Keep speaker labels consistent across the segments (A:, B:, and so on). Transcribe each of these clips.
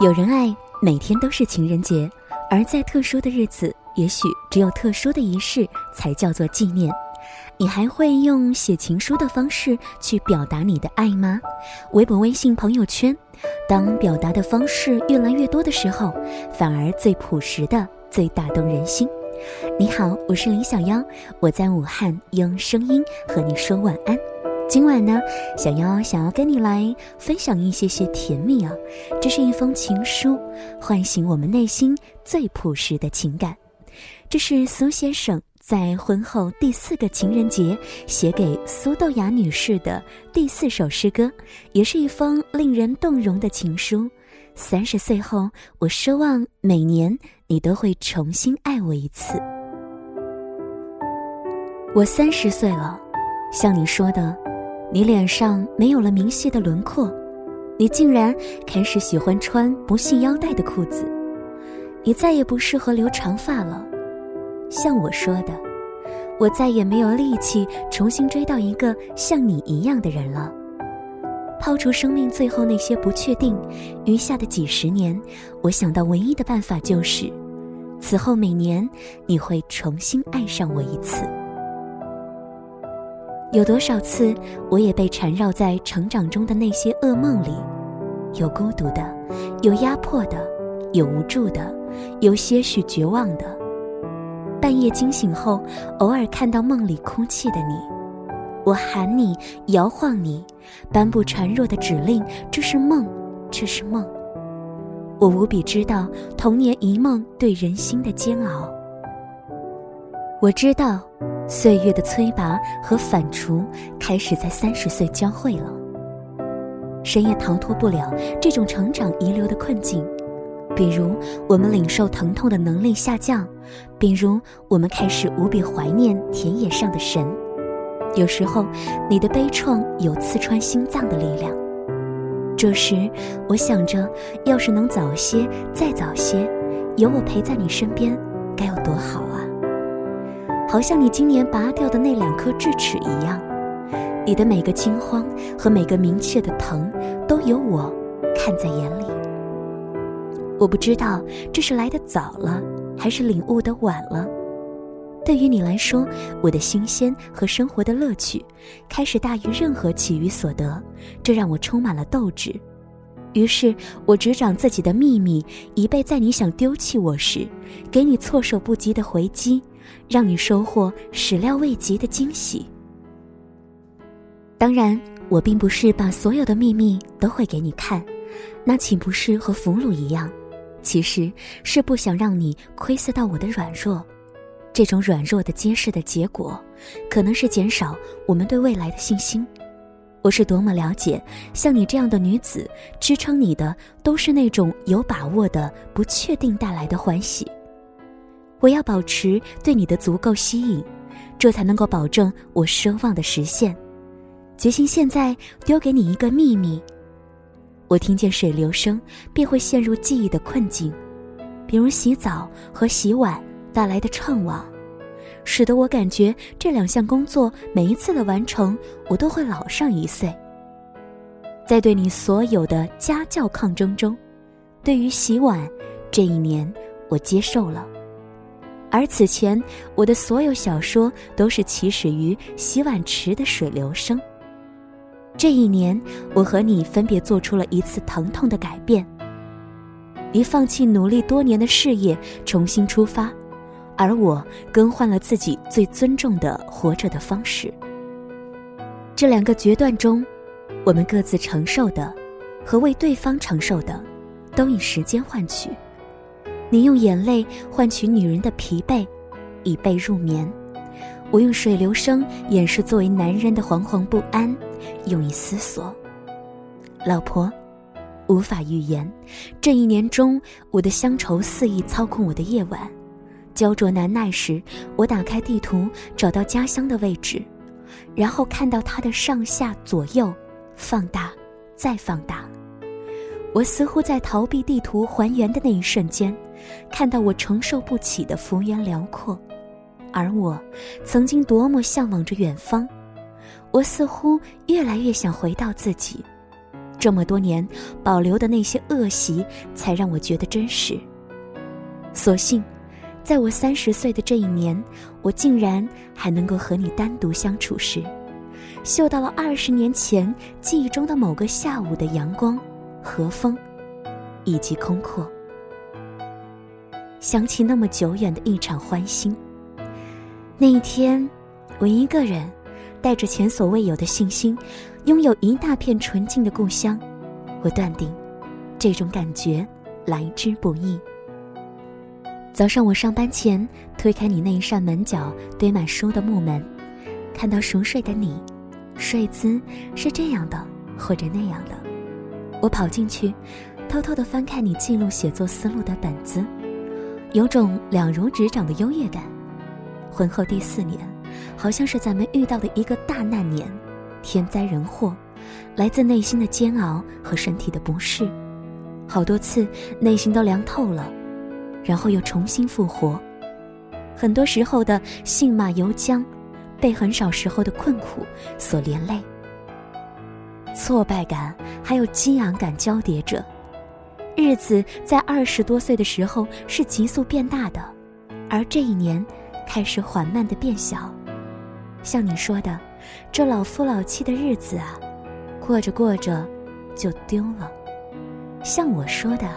A: 有人爱，每天都是情人节，而在特殊的日子，也许只有特殊的仪式才叫做纪念。你还会用写情书的方式去表达你的爱吗？微博、微信、朋友圈，当表达的方式越来越多的时候，反而最朴实的、最打动人心。你好，我是林小妖，我在武汉用声音和你说晚安。今晚呢，小妖想要跟你来分享一些些甜蜜啊，这是一封情书，唤醒我们内心最朴实的情感。这是苏先生在婚后第四个情人节写给苏豆芽女士的第四首诗歌，也是一封令人动容的情书。三十岁后，我奢望每年你都会重新爱我一次。我三十岁了，像你说的。你脸上没有了明细的轮廓，你竟然开始喜欢穿不系腰带的裤子，你再也不适合留长发了。像我说的，我再也没有力气重新追到一个像你一样的人了。抛除生命最后那些不确定，余下的几十年，我想到唯一的办法就是，此后每年你会重新爱上我一次。有多少次，我也被缠绕在成长中的那些噩梦里，有孤独的，有压迫的，有无助的，有些许绝望的。半夜惊醒后，偶尔看到梦里哭泣的你，我喊你，摇晃你，颁布孱弱的指令，这是梦，这是梦。我无比知道童年一梦对人心的煎熬。我知道。岁月的催拔和反刍开始在三十岁交汇了。谁也逃脱不了这种成长遗留的困境，比如我们领受疼痛的能力下降，比如我们开始无比怀念田野上的神。有时候，你的悲怆有刺穿心脏的力量。这时，我想着，要是能早些，再早些，有我陪在你身边，该有多好啊！好像你今年拔掉的那两颗智齿一样，你的每个惊慌和每个明确的疼，都有我看在眼里。我不知道这是来的早了，还是领悟的晚了。对于你来说，我的新鲜和生活的乐趣，开始大于任何其余所得，这让我充满了斗志。于是我执掌自己的秘密，以备在你想丢弃我时，给你措手不及的回击。让你收获始料未及的惊喜。当然，我并不是把所有的秘密都会给你看，那岂不是和俘虏一样？其实是不想让你窥伺到我的软弱。这种软弱的揭示的结果，可能是减少我们对未来的信心。我是多么了解，像你这样的女子，支撑你的都是那种有把握的不确定带来的欢喜。我要保持对你的足够吸引，这才能够保证我奢望的实现。决心现在丢给你一个秘密：我听见水流声，便会陷入记忆的困境，比如洗澡和洗碗带来的怅惘，使得我感觉这两项工作每一次的完成，我都会老上一岁。在对你所有的家教抗争中，对于洗碗，这一年我接受了。而此前，我的所有小说都是起始于洗碗池的水流声。这一年，我和你分别做出了一次疼痛的改变。你放弃努力多年的事业，重新出发，而我更换了自己最尊重的活着的方式。这两个决断中，我们各自承受的，和为对方承受的，都以时间换取。你用眼泪换取女人的疲惫，以备入眠；我用水流声掩饰作为男人的惶惶不安，用以思索。老婆，无法预言，这一年中我的乡愁肆意操控我的夜晚，焦灼难耐时，我打开地图找到家乡的位置，然后看到它的上下左右，放大，再放大。我似乎在逃避地图还原的那一瞬间，看到我承受不起的幅员辽阔，而我曾经多么向往着远方。我似乎越来越想回到自己，这么多年保留的那些恶习，才让我觉得真实。所幸，在我三十岁的这一年，我竟然还能够和你单独相处时，嗅到了二十年前记忆中的某个下午的阳光、和风，以及空阔。想起那么久远的一场欢欣。那一天，我一个人，带着前所未有的信心，拥有一大片纯净的故乡。我断定，这种感觉来之不易。早上我上班前，推开你那一扇门角堆满书的木门，看到熟睡的你，睡姿是这样的或者那样的。我跑进去，偷偷的翻看你记录写作思路的本子。有种了如指掌的优越感。婚后第四年，好像是咱们遇到的一个大难年，天灾人祸，来自内心的煎熬和身体的不适，好多次内心都凉透了，然后又重新复活。很多时候的信马由缰，被很少时候的困苦所连累，挫败感还有激昂感交叠着。日子在二十多岁的时候是急速变大的，而这一年开始缓慢的变小。像你说的，这老夫老妻的日子啊，过着过着就丢了。像我说的，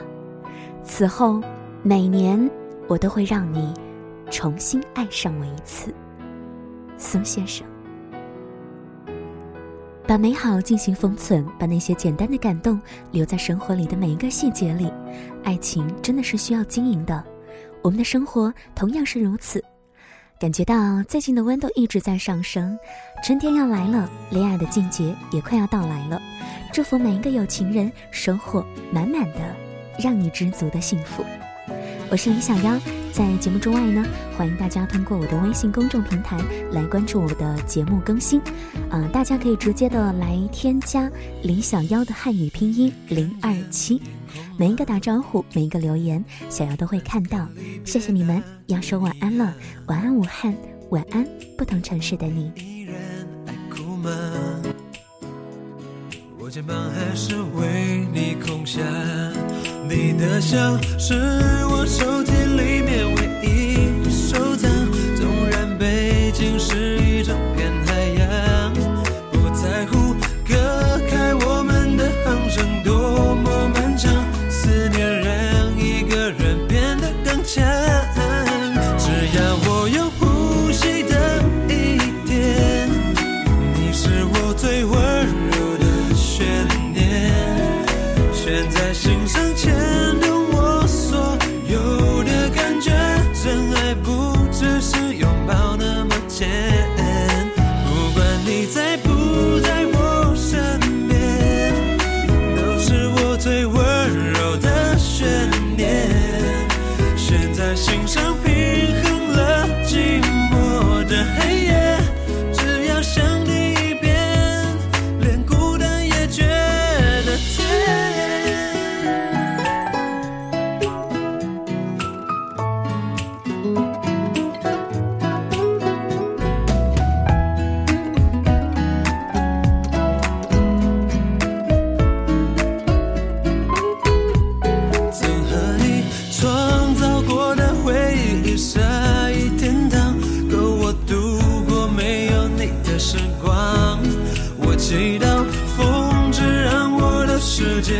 A: 此后每年我都会让你重新爱上我一次，苏先生。把美好进行封存，把那些简单的感动留在生活里的每一个细节里。爱情真的是需要经营的，我们的生活同样是如此。感觉到最近的温度一直在上升，春天要来了，恋爱的季节也快要到来了。祝福每一个有情人收获满满的，让你知足的幸福。我是李小妖。在节目之外呢，欢迎大家通过我的微信公众平台来关注我的节目更新。啊，大家可以直接的来添加李小妖的汉语拼音零二七，每一个打招呼，每一个留言，小妖都会看到。谢谢你们，要说晚安了，晚安武汉，晚安不同城市的你。我肩膀还是为你空下。你的笑是我抽屉里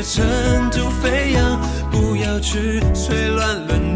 A: 尘土飞扬，不要去吹乱乱